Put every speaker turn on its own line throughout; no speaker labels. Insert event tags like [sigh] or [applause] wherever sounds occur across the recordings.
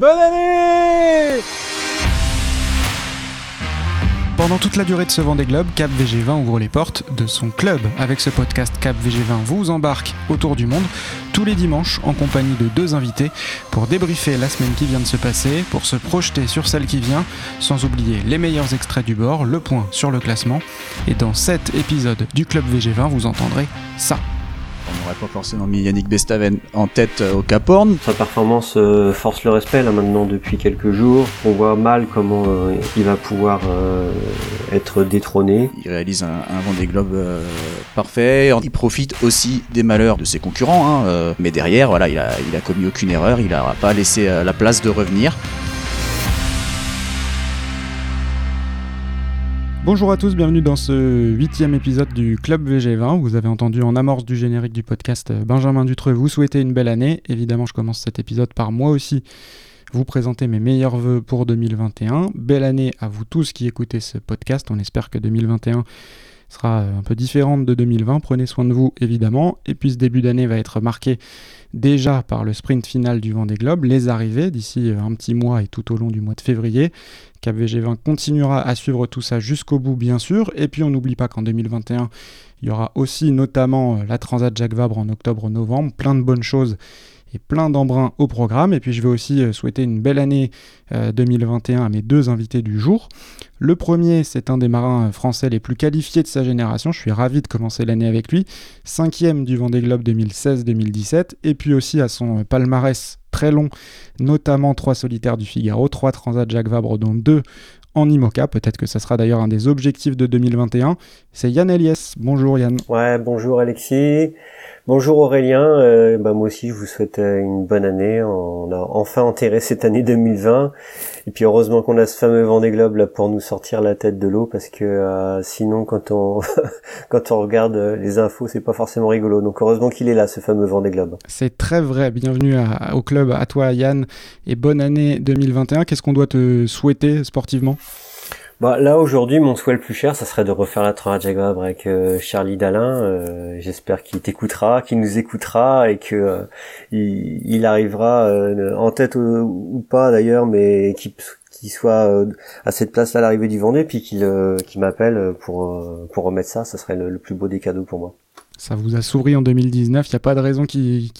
Bonne année
Pendant toute la durée de ce Vendée Globe, Cap VG20 ouvre les portes de son club. Avec ce podcast, Cap VG20 vous embarque autour du monde tous les dimanches en compagnie de deux invités pour débriefer la semaine qui vient de se passer, pour se projeter sur celle qui vient, sans oublier les meilleurs extraits du bord, le point sur le classement. Et dans cet épisode du Club VG20, vous entendrez ça.
On n'aurait pas forcément mis Yannick Bestaven en tête euh, au Cap Horn.
Sa performance euh, force le respect là maintenant depuis quelques jours. On voit mal comment euh, il va pouvoir être détrôné.
Il réalise un, un Vendée Globe parfait. Il profite aussi des malheurs de ses concurrents, hein, mais derrière, voilà, il a, il a commis aucune erreur. Il n'aura pas laissé la place de revenir.
Bonjour à tous, bienvenue dans ce huitième épisode du Club VG20. Vous avez entendu en amorce du générique du podcast euh, Benjamin Dutreux vous souhaiter une belle année. Évidemment, je commence cet épisode par moi aussi vous présenter mes meilleurs voeux pour 2021. Belle année à vous tous qui écoutez ce podcast. On espère que 2021 sera euh, un peu différente de 2020. Prenez soin de vous, évidemment. Et puis ce début d'année va être marqué déjà par le sprint final du Vendée Globe, les arrivées d'ici euh, un petit mois et tout au long du mois de février. Cap VG20 continuera à suivre tout ça jusqu'au bout, bien sûr. Et puis on n'oublie pas qu'en 2021, il y aura aussi notamment euh, la Transat Jacques Vabre en octobre-novembre. Plein de bonnes choses et plein d'embrun au programme. Et puis je vais aussi euh, souhaiter une belle année euh, 2021 à mes deux invités du jour. Le premier, c'est un des marins euh, français les plus qualifiés de sa génération. Je suis ravi de commencer l'année avec lui. Cinquième du Vendée Globe 2016-2017. Et puis aussi à son euh, palmarès très long, notamment trois solitaires du Figaro, trois Transat Jacques Vabre, dont deux en IMOCA. Peut-être que ça sera d'ailleurs un des objectifs de 2021. C'est Yann Eliès. Bonjour Yann.
Ouais, bonjour Alexis. Bonjour Aurélien. Euh, bah, moi aussi, je vous souhaite euh, une bonne année. On a enfin enterré cette année 2020. Et puis heureusement qu'on a ce fameux Vendée Globe là pour nous sortir la tête de l'eau parce que euh, sinon quand on [laughs] quand regarde les infos, c'est pas forcément rigolo. Donc heureusement qu'il est là ce fameux Vendée Globe.
C'est très vrai. Bienvenue au club, à toi Yann, et bonne année 2021. Qu'est-ce qu'on doit te souhaiter sportivement?
Bah là aujourd'hui, mon souhait le plus cher, ça serait de refaire la Jacques Vabre avec euh, Charlie Dalin. Euh, J'espère qu'il t'écoutera, qu'il nous écoutera et que euh, il, arrivera en tête ou, pas d'ailleurs, mais qu'il soit à cette place-là à l'arrivée du Vendée, puis qu'il m'appelle pour remettre ça. Ça serait le plus beau des cadeaux pour moi.
Ça vous a souri en 2019, il n'y a pas de raison qu'il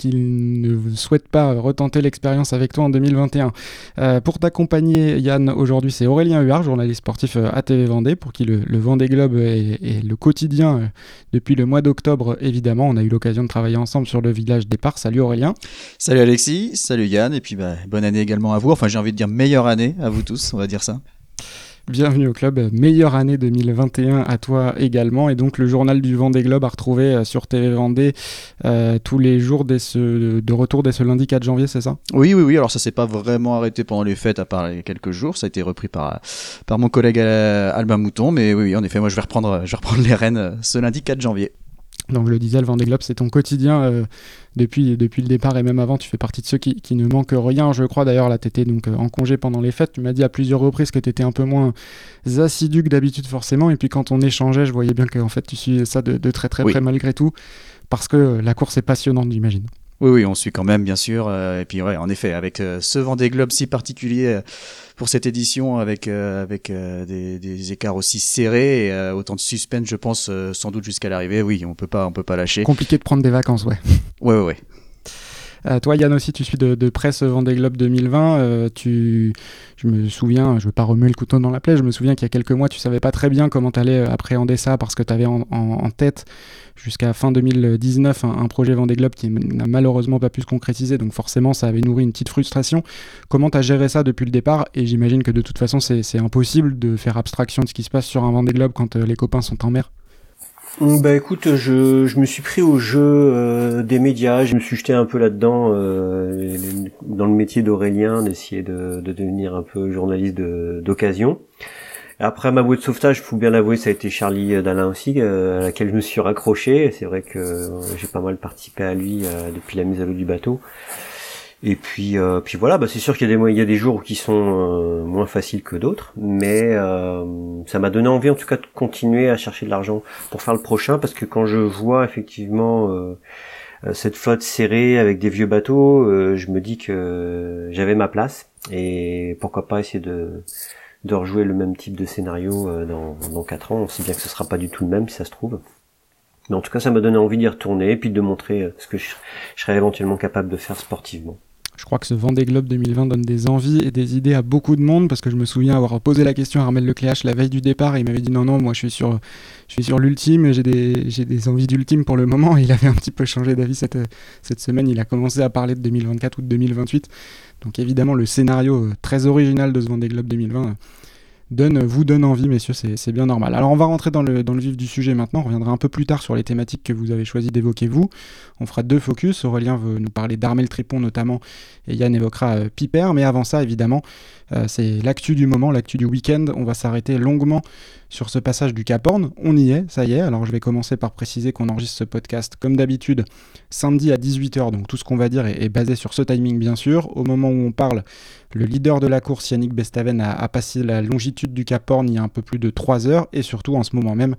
ne souhaite pas retenter l'expérience avec toi en 2021. Euh, pour t'accompagner, Yann, aujourd'hui c'est Aurélien Huard, journaliste sportif euh, à TV Vendée, pour qui le, Vendée Globe est, est le quotidien euh, depuis le mois d'octobre, évidemment. On a eu l'occasion de travailler ensemble sur le village départ. Salut Aurélien.
Salut Alexis, salut Yann, et puis bah, bonne année également à vous. Enfin, j'ai envie de dire meilleure année à vous tous, on va dire ça.
Bienvenue au club, meilleure année 2021 à toi également. Et donc le journal du Vendée Globe à retrouver euh, sur TV Vendée euh, tous les jours de retour dès ce lundi 4 janvier, c'est ça?
Oui, oui, oui. Alors ça s'est pas vraiment arrêté pendant les fêtes, à part quelques jours. Ça a été repris par mon collègue euh, Albin Mouton, mais oui, en effet, moi je vais reprendre, je vais reprendre les rênes ce lundi 4 janvier.
Donc je le disais, le Vendée Globe, c'est ton quotidien euh, depuis, depuis le départ et même avant. Tu fais partie de ceux qui, qui ne manquent rien, je crois. D'ailleurs, là, tu étais donc euh, en congé pendant les fêtes. Tu m'as dit à plusieurs reprises que tu étais un peu moins assidu que d'habitude, forcément. Et puis quand on échangeait, je voyais bien que en fait, tu suis ça de, de très très
Oui.
près malgré tout. Parce que la course est passionnante, j'imagine.
Oui, oui, on suit quand même, bien sûr. euh, et puis, ouais, en effet, avec euh, ce Vendée Globe si particulier euh, pour cette édition, avec avec des, des écarts aussi serrés, et, autant de suspense, je pense, sans doute jusqu'à l'arrivée. Oui, on peut pas, on peut pas lâcher.
Compliqué de prendre des vacances, ouais.
Ouais, ouais, ouais.
Euh, toi, Yann aussi, tu suis de, ce Vendée Globe 2020. Euh, tu, je me souviens, je veux pas remuer le couteau dans la plaie, je me souviens qu'il y a quelques mois, tu savais pas très bien comment tu allais appréhender ça parce que tu avais en, tête jusqu'à fin 2019 un, un projet Vendée Globe qui n'a malheureusement pas pu se concrétiser. Donc forcément, ça avait nourri une petite frustration. Comment tu as géré ça depuis le départ? Et j'imagine que de toute façon, c'est impossible de faire abstraction de ce qui se passe sur un Vendée Globe quand euh, les copains sont en mer.
Bah écoute, je, je me suis pris au jeu euh, des médias, je me suis jeté un peu là-dedans, euh, dans le métier d'Aurélien, d'essayer de, de devenir un peu journaliste d'occasion. Après ma bouée de sauvetage, faut bien l'avouer, ça a été Charlie Dalin aussi, euh, à laquelle je me suis raccroché. C'est vrai que euh, j'ai pas mal participé à lui euh, depuis la mise à l'eau du bateau. Et puis, euh, puis voilà, bah c'est sûr qu'il y a des il y a des jours qui sont euh, moins faciles que d'autres, mais euh, ça m'a donné envie en tout cas de continuer à chercher de l'argent pour faire le prochain, parce que quand je vois effectivement euh, cette flotte serrée avec des vieux bateaux, je me dis que j'avais ma place et pourquoi pas essayer de de rejouer le même type de scénario dans dans quatre ans. On sait bien que ce sera pas du tout le même si ça se trouve. Mais en tout cas, ça m'a donné envie d'y retourner et puis de montrer ce que je, je serais éventuellement capable de faire sportivement.
Je crois que ce Vendée Globe 2020 donne des envies et des idées à beaucoup de monde parce que je me souviens avoir posé la question à Armel Lecléache la veille du départ et il m'avait dit non non moi je suis sur je suis sur l'ultime j'ai des envies d'ultime pour le moment il avait un petit peu changé d'avis cette cette semaine. Il a commencé à parler de 2024 ou de 2028 donc évidemment le scénario euh, très original de ce Vendée Globe 2020 donne, vous donne envie, messieurs, c'est bien normal. Alors on va rentrer dans le, dans vif du sujet maintenant, on reviendra un peu plus tard sur les thématiques que vous avez choisi d'évoquer vous. On fera deux focus, Aurélien veut nous parler d'Armel Tripon notamment, et Yann évoquera euh, Piper, mais avant ça évidemment, euh, c'est l'actu du moment, l'actu du week-end, on va s'arrêter longuement sur ce passage du Cap Horn. On y est, ça y est. Alors je vais commencer par préciser qu'on enregistre ce podcast comme d'habitude samedi à 18h. Donc tout ce qu'on va dire est, basé sur ce timing bien sûr. Au moment où on parle, le leader de la course, Yannick Bestaven, a, passé la longitude du Cap Horn il y a un peu plus de 3 heures. Et surtout en ce moment même,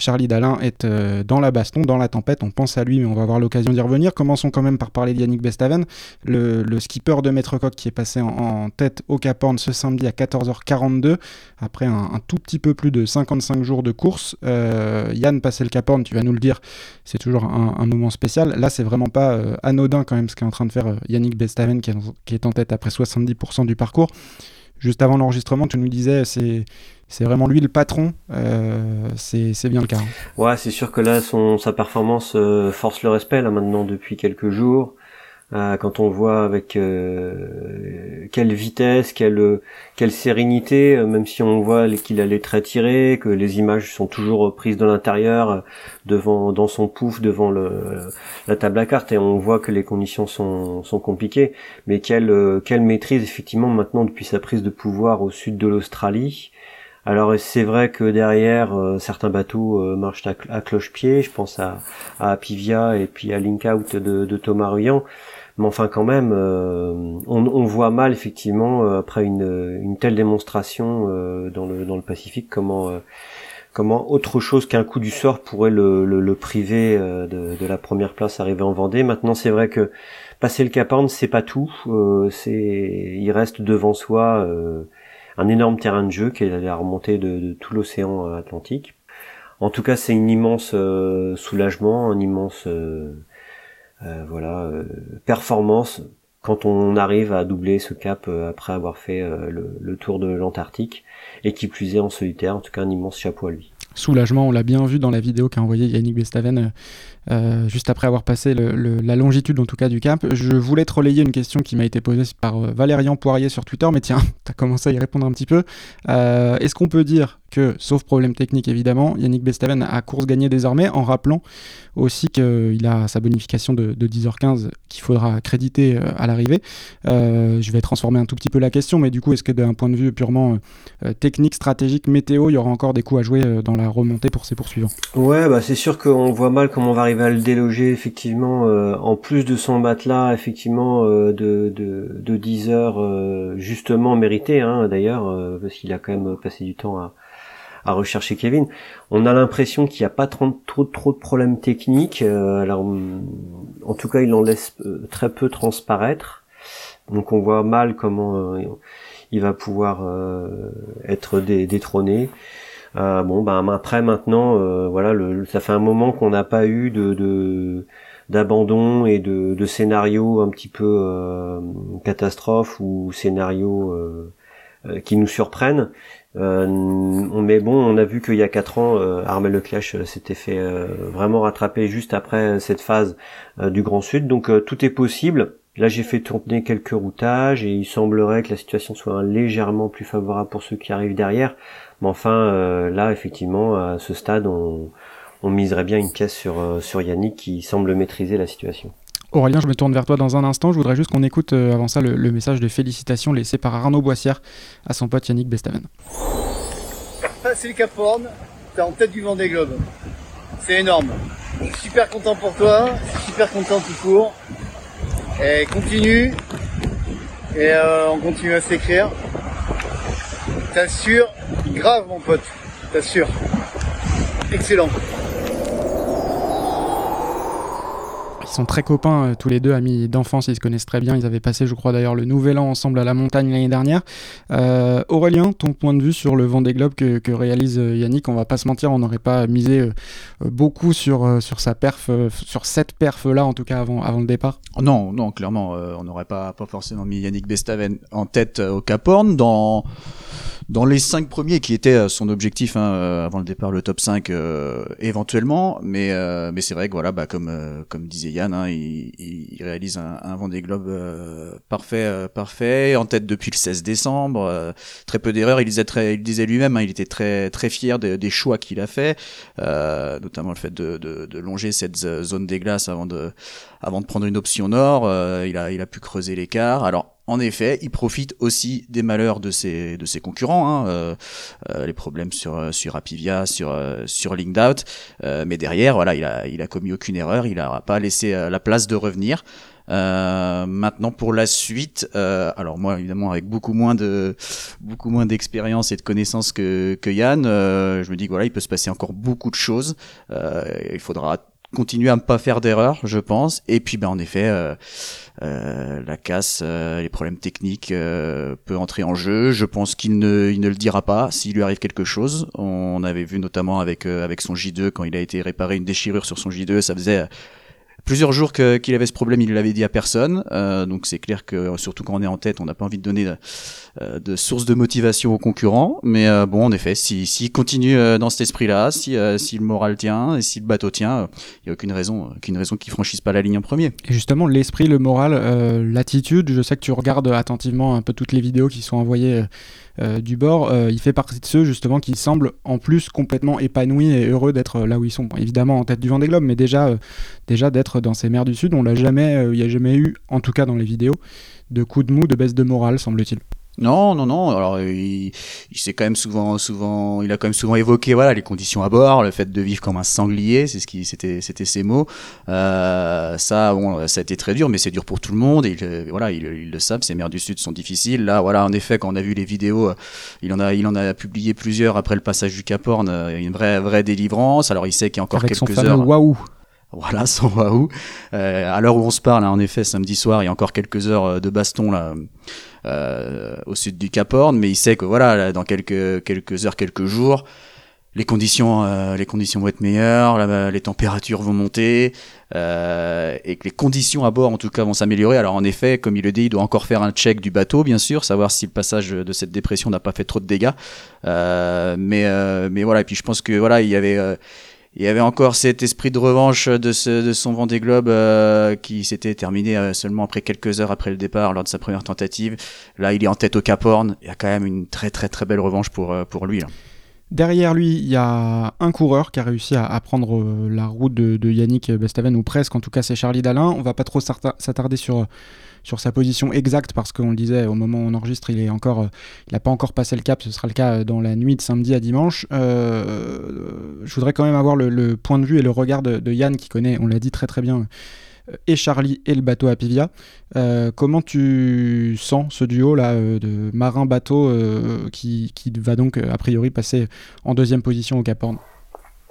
Charlie Dalin est euh, dans la baston, dans la tempête. On pense à lui, mais on va avoir l'occasion d'y revenir. Commençons quand même par parler de Yannick Bestaven, le, skipper de Maître Coq qui est passé en, tête au Cap Horn ce samedi à 14h42, après un, tout petit peu plus de 55 jours de course. Euh, Yann, passé le Cap Horn, tu vas nous le dire, c'est toujours un, moment spécial. Là, c'est vraiment pas euh, anodin quand même ce qu'est en train de faire Yannick Bestaven, qui est, en tête après 70% du parcours. Juste avant l'enregistrement, tu nous disais, c'est c'est vraiment lui le patron, euh, c'est bien le cas. Hein.
Ouais, c'est sûr que là, son, sa performance euh, force le respect là maintenant depuis quelques jours. Euh, quand on voit avec quelle vitesse, quelle quelle sérénité, même si on voit qu'il allait très tiré, que les images sont toujours prises de l'intérieur, devant dans son pouf, devant le, la table à cartes, et on voit que les conditions sont, sont compliquées. Mais quelle quelle maîtrise effectivement maintenant depuis sa prise de pouvoir au sud de l'Australie. Alors c'est vrai que derrière certains bateaux marchent à, cloche-pied, je pense à, à Pivia et puis à Link Out de, de Thomas Ruyant mais enfin quand même, euh, on, voit mal effectivement euh, après une, telle démonstration euh, dans le dans le Pacifique comment comment autre chose qu'un coup du sort pourrait le, le, priver de, la première place arrivée en Vendée. Maintenant, c'est vrai que passer le Cap Horn, c'est pas tout. c'est il reste devant soi un énorme terrain de jeu qui est la remontée de, tout l'océan Atlantique. En tout cas, c'est un immense soulagement, un immense euh, voilà, euh, performance quand on arrive à doubler ce cap euh, après avoir fait le, tour de l'Antarctique et qui plus est en solitaire, en tout cas un immense chapeau à lui.
Soulagement, on l'a bien vu dans la vidéo qu'a envoyé Yannick Bestaven juste après avoir passé la longitude en tout cas du cap. Je voulais te relayer une question qui m'a été posée par Valérian Poirier sur Twitter, mais tiens, [laughs] tu as commencé à y répondre un petit peu. Est-ce qu'on peut dire que, sauf problème technique évidemment, Yannick Bestaven a course gagnée désormais en rappelant aussi qu'il a sa bonification de, 10h15 qu'il faudra créditer euh, à l'arrivée. Euh, je vais transformer un tout petit peu la question, mais du coup, est-ce que d'un point de vue purement euh, technique, stratégique, météo, il y aura encore des coups à jouer dans la remontée pour ses poursuivants?
Ouais, bah c'est sûr qu'on voit mal comment on va arriver à le déloger effectivement, en plus de son matelas effectivement de, de, de 10 heures justement mérité hein, d'ailleurs, parce qu'il a quand même passé du temps à à rechercher Kevin. On a l'impression qu'il n'y a pas trop, de problèmes techniques. Euh, alors, en tout cas, il en laisse euh, très peu transparaître. Donc, on voit mal comment euh, il va pouvoir être détrôné. bon, ben après maintenant, voilà, ça fait un moment qu'on n'a pas eu de, d'abandon et de, scénarios un petit peu catastrophe ou scénarios qui nous surprennent. Euh, mais bon, on a vu qu'il y a quatre ans, euh, Armel Leclerc euh, s'était fait euh, vraiment rattraper juste après cette phase du Grand Sud. Donc tout est possible. Là, j'ai fait tourner quelques routages et il semblerait que la situation soit légèrement plus favorable pour ceux qui arrivent derrière. Mais enfin, là, effectivement, à ce stade, on, on miserait bien une pièce sur, sur Yannick qui semble maîtriser la situation.
Aurélien, je me tourne vers toi dans un instant. Je voudrais juste qu'on écoute euh, avant ça le, message de félicitations laissé par Arnaud Boissière à son pote Yannick Bestaven.
C'est le Cap Horn, t'es en tête du Vendée Globe. C'est énorme. Super content pour toi, super content tout court. Et continue, et euh, on continue à s'écrire. T'assures, grave mon pote, t'assures. Excellent.
Qui sont très copains, tous les deux, amis d'enfance, ils se connaissent très bien. Ils avaient passé, je crois d'ailleurs, le nouvel an ensemble à la montagne l'année dernière. Aurélien, ton point de vue sur le Vendée Globe que, que réalise Yannick, on va pas se mentir, on n'aurait pas misé beaucoup sur, sur sa perf, sur cette perf-là, en tout cas avant, avant le départ
Non, non, clairement, on n'aurait pas, pas forcément mis Yannick Bestaven en tête au Cap Horn. Dans dans les cinq premiers qui étaient euh, son objectif hein, euh, avant le départ, le top 5 euh, éventuellement, mais mais c'est vrai que voilà, bah, comme comme disait Yann, hein, il, il, réalise un, un Vendée Globe parfait, parfait, en tête depuis le 16 décembre, très peu d'erreurs. Il disait très, il disait lui-même, hein, il était très très fier des choix qu'il a fait, notamment le fait de, de, de, longer cette zone des glaces avant de avant de prendre une option nord. il a il a pu creuser l'écart. Alors en effet, il profite aussi des malheurs de ses, de ses concurrents, hein, euh, euh, les problèmes sur, euh, sur Apivia, sur, sur Linked mais derrière, voilà, il a, il a commis aucune erreur, il n'a pas laissé la place de revenir. maintenant pour la suite, alors moi évidemment avec beaucoup moins de beaucoup moins d'expérience et de connaissances que, que Yann, je me dis que voilà il peut se passer encore beaucoup de choses. il faudra continuer à ne pas faire d'erreurs, je pense. Et puis, ben, en effet, euh, euh, la casse, euh, les problèmes techniques peut entrer en jeu. Je pense qu'il ne, il ne le dira pas s'il lui arrive quelque chose. On avait vu notamment avec avec son J2 quand il a été réparé une déchirure sur son J2, ça faisait plusieurs jours qu'il avait ce problème, il l'avait dit à personne. Euh, donc c'est clair que surtout quand on est en tête, on n'a pas envie de donner euh, de source de motivation aux concurrents. Mais euh, bon, en effet, s'il si, continue euh, dans cet esprit-là, si, euh, si le moral tient et si le bateau tient, il n'y a aucune raison, aucune raison qu'il franchisse pas la ligne en premier.
Et justement, l'esprit, le moral, l'attitude. Je sais que tu regardes attentivement un peu toutes les vidéos qui sont envoyées euh, du bord, euh, il fait partie de ceux justement qui semblent en plus complètement épanouis et heureux d'être là où ils sont. évidemment en tête du Vendée Globe, mais déjà, euh, déjà d'être dans ces mers du Sud, on l'a jamais, il n'y a jamais eu, en tout cas dans les vidéos, de coups de mou, de baisse de morale, semble-t-il.
Non, non, non. Alors, il, il s'est quand même souvent, souvent, il a quand même souvent évoqué, voilà, les conditions à bord, le fait de vivre comme un sanglier, c'est ce qui, c'était, c'était ses mots. Euh, ça, bon, ça a été très dur, mais c'est dur pour tout le monde. Et il, voilà, ils, le savent. Ces mers du Sud sont difficiles. Là, voilà, en effet, quand on a vu les vidéos, euh, il en a, il en a publié plusieurs après le passage du Cap Horn. Euh, une vraie, vraie délivrance. Alors, il sait qu'il y a encore
Avec
quelques
son
heures.
Waouh.
Voilà, [laughs] son waouh. Euh, à l'heure où on se parle, hein, en effet, samedi soir, il y a encore quelques heures de baston là euh, au sud du Cap Horn, mais il sait que voilà, dans quelques quelques heures, quelques jours, les conditions euh, les conditions vont être meilleures, les températures vont monter euh, et que les conditions à bord en tout cas vont s'améliorer. Alors en effet, comme il le dit, il doit encore faire un check du bateau, bien sûr, savoir si le passage de cette dépression n'a pas fait trop de dégâts. Euh, mais mais voilà, et puis je pense que voilà, il y avait il y avait encore cet esprit de revanche de, ce, de son Vendée Globe euh, qui s'était terminé euh, seulement après quelques heures après le départ lors de sa première tentative. Là, il est en tête au Cap Horn. Il y a quand même une très très très belle revanche pour, euh, pour lui. Là.
Derrière lui, il y a un coureur qui a réussi à, prendre la route de, de, Yannick Bestaven, ou presque, en tout cas c'est Charlie Dalin. On va pas trop s'attarder sur sur sa position exacte parce qu'on le disait au moment où on enregistre, il est encore, euh, il n'a pas encore passé le cap. Ce sera le cas euh, dans la nuit de samedi à dimanche. Euh, je voudrais quand même avoir le, point de vue et le regard de, Yann qui connaît, on l'a dit très très bien, et Charlie et le bateau à Pivia. comment tu sens ce duo là de marin-bateau qui, qui, va donc a priori passer en deuxième position au Cap Horn?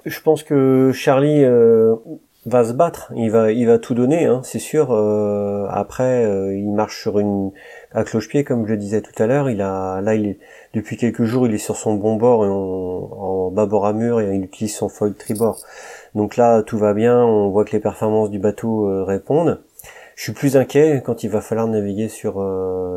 Je pense que Charlie va se battre, il va, il va tout donner, hein, c'est sûr. Euh, après, euh, il marche sur une à cloche-pied, comme je le disais tout à l'heure. Il a, là, il depuis quelques jours, il est sur son bon bord et en bâbord à mur et il utilise son foil tribord. Donc là, tout va bien. On voit que les performances du bateau euh, répondent. Je suis plus inquiet quand il va falloir naviguer sur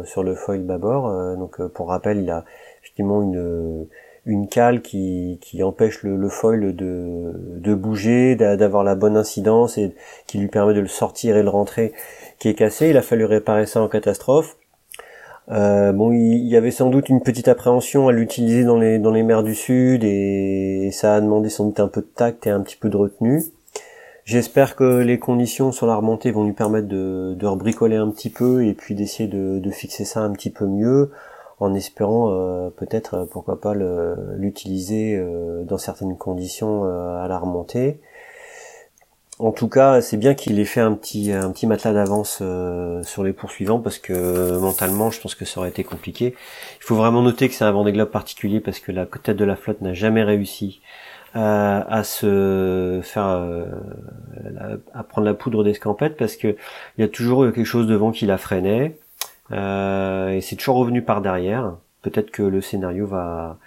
sur le foil bâbord. donc, pour rappel, il a effectivement une une cale qui, empêche le, le foil de, bouger, d'avoir la bonne incidence et qui lui permet de le sortir et le rentrer, qui est cassé. Il a fallu réparer ça en catastrophe. Euh, bon, il, y avait sans doute une petite appréhension à l'utiliser dans les mers du sud et, ça a demandé sans doute un peu de tact et un petit peu de retenue. J'espère que les conditions sur la remontée vont lui permettre de, de rebricoler un petit peu et puis d'essayer de, de fixer ça un petit peu mieux en espérant euh, peut-être euh, pourquoi pas l'utiliser euh, dans certaines conditions à la remontée. En tout cas, c'est bien qu'il ait fait un petit matelas d'avance sur les poursuivants parce que mentalement, je pense que ça aurait été compliqué. Il faut vraiment noter que c'est un Vendée Globe particulier parce que la tête de la flotte n'a jamais réussi à, à se faire à prendre la poudre d'escampette parce que il y a toujours quelque chose devant qui la freinait et c'est toujours revenu par derrière. Peut-être que le scénario va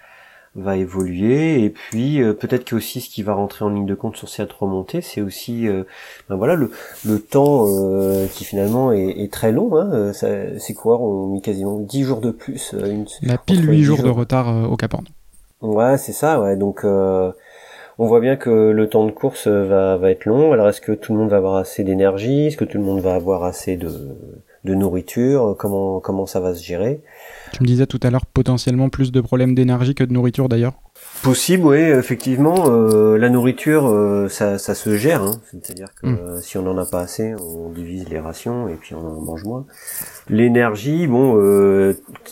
va évoluer. Et puis euh, peut-être que aussi ce qui va rentrer en ligne de compte sur cette remontée c'est aussi euh, ben voilà le, le temps euh, qui finalement est, est, très long hein, ça, ces coureurs ont mis quasiment 10 jours de plus une,
la pile 8 jours, de retard au Cap
ouais c'est ça ouais. Donc on voit bien que le temps de course va, va être long. Alors est-ce que tout le monde va avoir assez d'énergie? Est-ce que tout le monde va avoir assez de de nourriture, comment comment ça va se gérer.
Tu me disais tout à l'heure potentiellement plus de problèmes d'énergie que de nourriture d'ailleurs.
Possible, oui, effectivement. Euh, la nourriture, euh, ça, ça, se gère. Hein. C'est-à-dire que hmm. euh, si on n'en a pas assez, on divise les rations et puis on en mange moins. L'énergie, bon,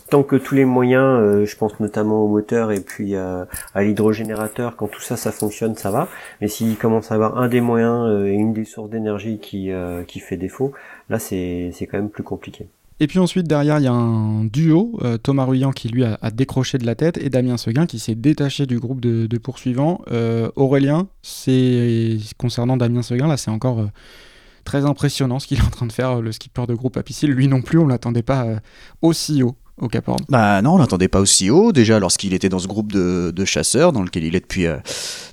tant que tous les moyens, je pense notamment au moteur et puis à l'hydrogénérateur, quand tout ça, ça fonctionne, ça va. Mais s'il commence à avoir un des moyens et une des sources d'énergie qui, qui fait défaut, là, c'est quand même plus compliqué.
Et puis ensuite, derrière, il y a un duo, euh, Thomas Ruyant qui lui a, décroché de la tête et Damien Seguin qui s'est détaché du groupe de, poursuivants. Euh, Aurélien, c'est concernant Damien Seguin, là c'est encore euh, très impressionnant ce qu'il est en train de faire, le skipper de groupe à piscine. Lui non plus, on l'attendait pas aussi haut au Cap
Bah non, on l'attendait pas aussi haut. Déjà lorsqu'il était dans ce groupe de, de, chasseurs dans lequel il est depuis euh,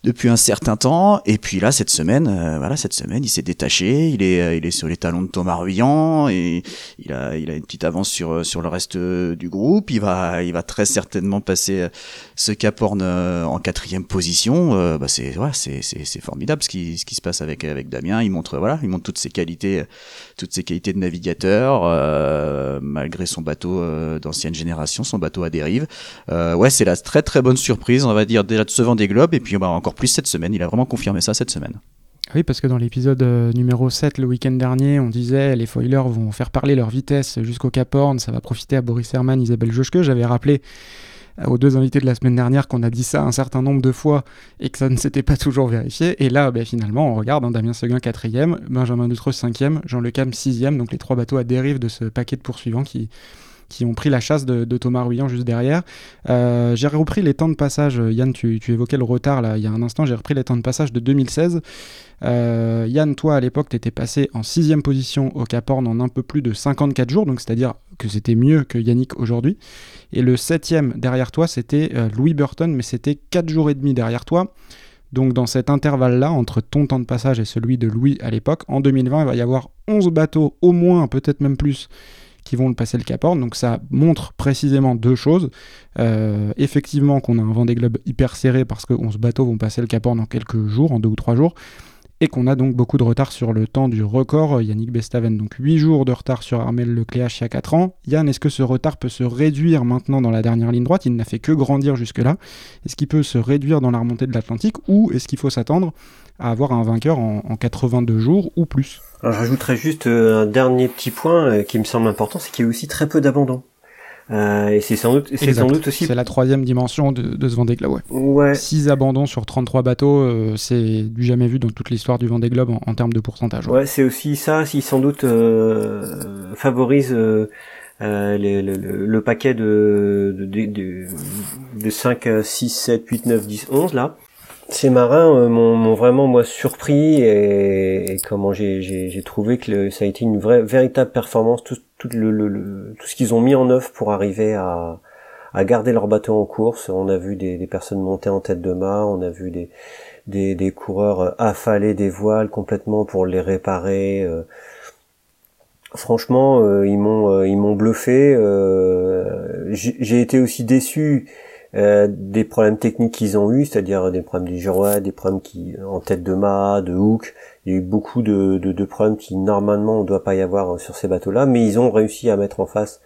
depuis un certain temps. Et puis là cette semaine, euh, voilà cette semaine, il s'est détaché. Il est euh, il est sur les talons de Thomas Ruyant et il a il a une petite avance sur sur le reste du groupe. Il va il va très certainement passer ce Cap Horn en quatrième position. bah c'est ouais, c'est c'est formidable ce qui ce qui se passe avec avec Damien. Il montre voilà, il montre toutes ses qualités toutes ses qualités de navigateur malgré son bateau dans ancienne génération, son bateau à dérive. Euh, ouais, c'est la très très bonne surprise, on va dire, déjà de ce des globes, et puis bah, encore plus cette semaine. Il a vraiment confirmé ça cette semaine.
Oui, parce que dans l'épisode euh, numéro 7, le week-end dernier, on disait les foilers vont faire parler leur vitesse jusqu'au Cap Horn, ça va profiter à Boris Herman, Isabelle Joschke. J'avais rappelé euh, aux deux invités de la semaine dernière qu'on a dit ça un certain nombre de fois et que ça ne s'était pas [laughs] toujours vérifié. Et là, ben, finalement, on regarde hein, Damien Seguin 4ème, Benjamin Dutreux 5ème, Jean Le Cam 6ème, donc les trois bateaux à dérive de ce paquet de poursuivants qui, qui ont pris la chasse de, Thomas Ruyant juste derrière. Euh, j'ai repris les temps de passage, Yann, tu, évoquais le retard là il y a un instant, j'ai repris les temps de passage de 2016. Euh, Yann, toi à l'époque, tu étais passé en sixième position au Cap Horn en un peu plus de 54 jours, donc c'est-à-dire que c'était mieux que Yannick aujourd'hui. Et le septième derrière toi, c'était euh, Louis Burton, mais c'était 4 jours et demi derrière toi. Donc dans cet intervalle-là, entre ton temps de passage et celui de Louis à l'époque, en 2020, il va y avoir 11 bateaux au moins, peut-être même plus, qui vont passer le Cap Horn. Donc ça montre précisément deux choses. Euh, effectivement qu'on a un Vendée Globe hyper serré parce que 11 bateaux vont passer le Cap Horn en quelques jours, en deux ou trois jours. Et qu'on a donc beaucoup de retard sur le temps du record. Yannick Bestaven, donc 8 jours de retard sur Armel Lecléache il y a 4 ans. Yann, est-ce que ce retard peut se réduire maintenant dans la dernière ligne droite? Il n'a fait que grandir jusque-là. Est-ce qu'il peut se réduire dans la remontée de l'Atlantique ou est-ce qu'il faut s'attendre à avoir un vainqueur en, 82 jours ou plus?
je rajouterais juste euh, un dernier petit point euh, qui me semble important, c'est qu'il y a aussi très peu d'abandon. Euh, et c'est sans doute, c'est sans doute aussi.
C'est la troisième dimension de, de ce Vendée Globe. Ouais.
ouais.
6 abandons sur 33 bateaux, c'est du jamais vu dans toute l'histoire du Vendée Globe en, termes de pourcentage.
Ouais, c'est aussi ça, qui sans doute favorise le, paquet de, de, de, de 5, 6, 7, 8, 9, 10, 11 là. Ces marins euh, m'ont vraiment moi surpris et, comment j'ai trouvé que ça a été une vraie véritable performance tout, tout, le, tout ce qu'ils ont mis en œuvre pour arriver à, à garder leur bateau en course. On a vu des, des personnes monter en tête de mât, on a vu des, des, des, coureurs affaler des voiles complètement pour les réparer. Euh. Franchement, euh, ils m'ont ils m'ont bluffé. J'ai été aussi déçu euh, des problèmes techniques qu'ils ont eu, c'est-à-dire des problèmes du girouette, des problèmes qui en tête de mât, de hook. Il y a eu beaucoup de, de, de problèmes qui normalement ne doit pas y avoir sur ces bateaux-là, mais ils ont réussi à mettre en face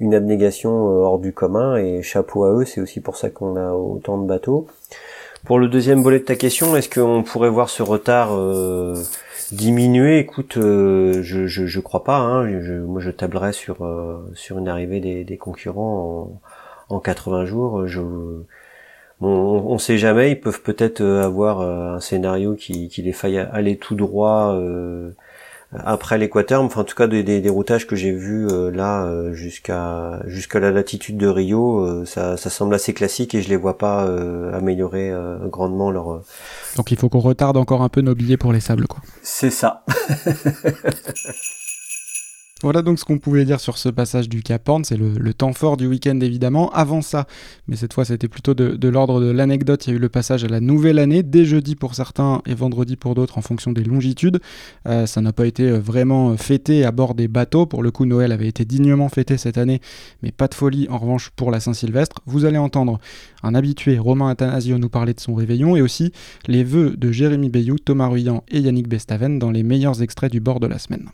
une abnégation euh, hors du commun et chapeau à eux. C'est aussi pour ça qu'on a autant de bateaux. Pour le deuxième volet de ta question, est-ce qu'on pourrait voir ce retard euh, diminuer? Écoute, je, je, crois pas. Hein. Je, moi, je tablerais sur sur une arrivée des, des concurrents en, en 80 jours. Je, bon, on, on sait jamais. Ils peuvent peut-être euh, avoir euh, un scénario qui, qui les faille aller tout droit euh, après l'équateur, enfin en tout cas des, des, routages que j'ai vus là jusqu'à jusqu'à la latitude de Rio, ça, ça semble assez classique et je les vois pas améliorer grandement leur.
Donc il faut qu'on retarde encore un peu nos billets pour les sables, quoi.
C'est ça. [laughs]
Voilà donc ce qu'on pouvait dire sur ce passage du Cap Horn, c'est le, temps fort du week-end évidemment. Avant ça, mais cette fois c'était plutôt de, l'ordre de l'anecdote, il y a eu le passage à la nouvelle année, dès jeudi pour certains et vendredi pour d'autres en fonction des longitudes. Euh, ça n'a pas été euh, vraiment fêté à bord des bateaux, pour le coup Noël avait été dignement fêté cette année, mais pas de folie en revanche pour la Saint-Sylvestre. Vous allez entendre un habitué, Romain Athanasio, nous parler de son réveillon et aussi les vœux de Jérémy Bayou, Thomas Ruyant et Yannick Bestaven dans les meilleurs extraits du bord de la semaine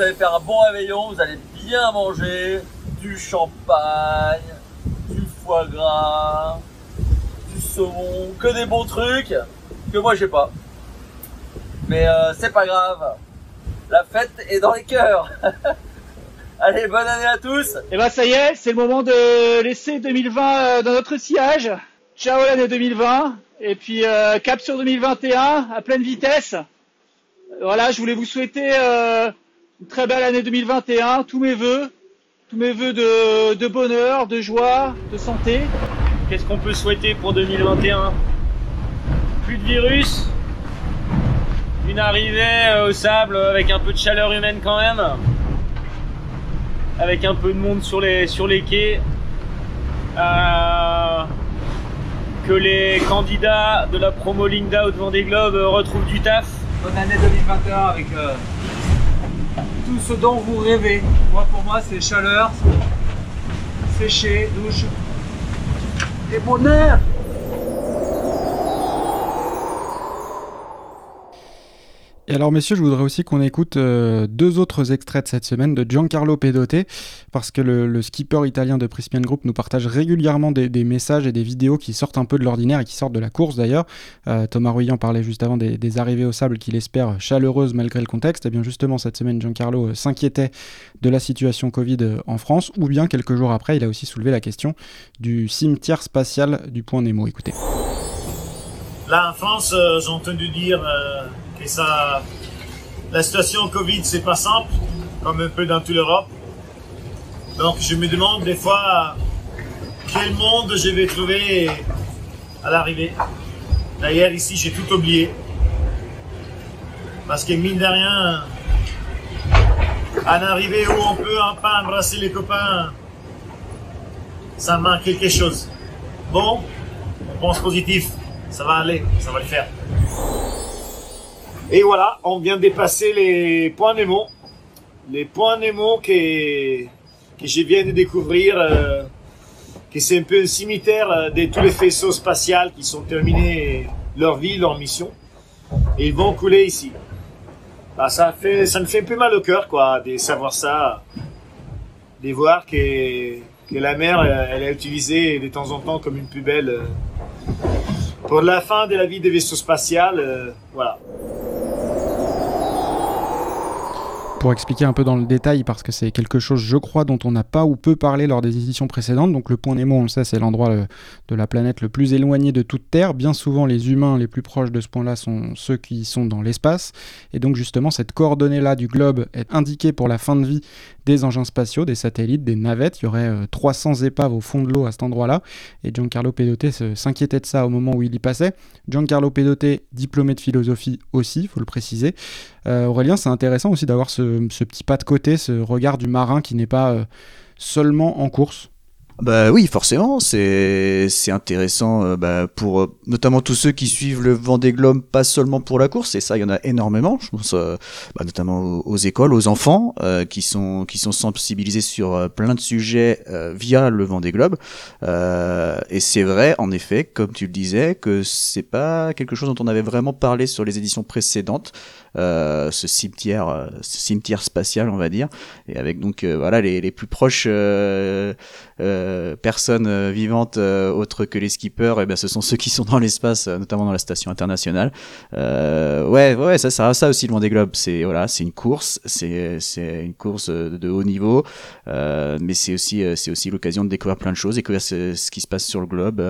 vous allez faire un bon réveillon, vous allez bien manger, du champagne, du foie gras, du saumon, que des bons trucs que moi j'ai pas. Mais euh, c'est pas grave, la fête est dans les cœurs. [laughs] Allez, bonne année à tous.
Et eh ben ça y est, c'est le moment de laisser 2020 euh, dans notre sillage. Ciao l'année 2020 et puis euh, cap sur 2021 à pleine vitesse. Voilà, je voulais vous souhaiter une très belle année 2021, tous mes voeux, tous mes voeux de, bonheur, de joie, de santé.
Qu'est-ce qu'on peut souhaiter pour 2021 Plus de virus, une arrivée euh, au sable avec un peu de chaleur humaine quand même, avec un peu de monde sur les, sur les quais, euh, que les candidats de la promo Linda au devant des globes retrouvent du taf.
Bonne année 2021 avec euh, tout ce dont vous rêvez. Moi, pour moi, c'est chaleur, sécher, douche et bonheur.
Et alors, messieurs, je voudrais aussi qu'on écoute euh, deux autres extraits de cette semaine de Giancarlo Pedote, parce que le, skipper italien de Prispian Group nous partage régulièrement des, messages et des vidéos qui sortent un peu de l'ordinaire et qui sortent de la course d'ailleurs. Euh, Thomas Ruyant parlait juste avant des, arrivées au sable qu'il espère chaleureuses malgré le contexte. Et eh bien justement, cette semaine, Giancarlo euh, s'inquiétait de la situation Covid en France, ou bien quelques jours après, il a aussi soulevé la question du cimetière spatial du point Nemo. Écoutez.
Là, en France, j'ai entendu dire et ça, la situation Covid, c'est pas simple, comme un peu dans toute l'Europe. Donc je me demande des fois quel monde je vais trouver à l'arrivée. D'ailleurs, ici, j'ai tout oublié. Parce que mine de rien, à l'arrivée où on peut pas embrasser les copains, ça manque quelque chose. Bon, on pense positif, ça va aller, ça va le faire. Et voilà, on vient de dépasser les points Nemo. Les points Nemo que, que je viens de découvrir, euh, que c'est un peu un cimetière euh, de tous les faisceaux spatials qui sont terminés leur vie, leur mission. Et ils vont couler ici. Bah, ça, fait, ça me fait un peu mal au cœur, quoi, de savoir ça, de voir que, que la mer, elle est utilisée de temps en temps comme une poubelle euh, pour la fin de la vie des vaisseaux spatials. voilà.
Pour expliquer un peu dans le détail, parce que c'est quelque chose, je crois, dont on n'a pas ou peu parlé lors des éditions précédentes. Donc le point Nemo, on le sait, c'est l'endroit euh, de la planète le plus éloigné de toute Terre. Bien souvent, les humains les plus proches de ce point-là sont ceux qui sont dans l'espace. Et donc justement, cette coordonnée-là du globe est indiquée pour la fin de vie des engins spatiaux, des satellites, des navettes. Il y aurait 300 euh, épaves au fond de l'eau à cet endroit-là. Et Giancarlo Pedote s'inquiétait de ça au moment où il y passait. Giancarlo Pedote, diplômé de philosophie aussi, faut le préciser. Euh, Aurélien, c'est intéressant aussi d'avoir ce, petit pas de côté, ce regard du marin qui n'est pas euh, seulement en course.
Bah oui, forcément, c'est c'est intéressant euh, bah, pour euh, notamment tous ceux qui suivent le Vendée Globe pas seulement pour la course et ça il y en a énormément, je pense euh, bah, notamment aux, écoles, aux enfants qui sont qui sont sensibilisés sur plein de sujets via le Vendée Globe et c'est vrai en effet comme tu le disais que c'est pas quelque chose dont on avait vraiment parlé sur les éditions précédentes. ce cimetière, ce cimetière spatial, on va dire, et avec donc voilà les, les plus proches euh, personnes euh, vivantes euh, autres que les skippers, et eh ben ce sont ceux qui sont dans l'espace, notamment dans la station internationale. ouais, ouais, ça sert à ça aussi le Vendée Globe. C'est voilà, c'est une course, c'est c'est une course de haut niveau, mais c'est aussi c'est aussi l'occasion de découvrir plein de choses, découvrir ce, qui se passe sur le globe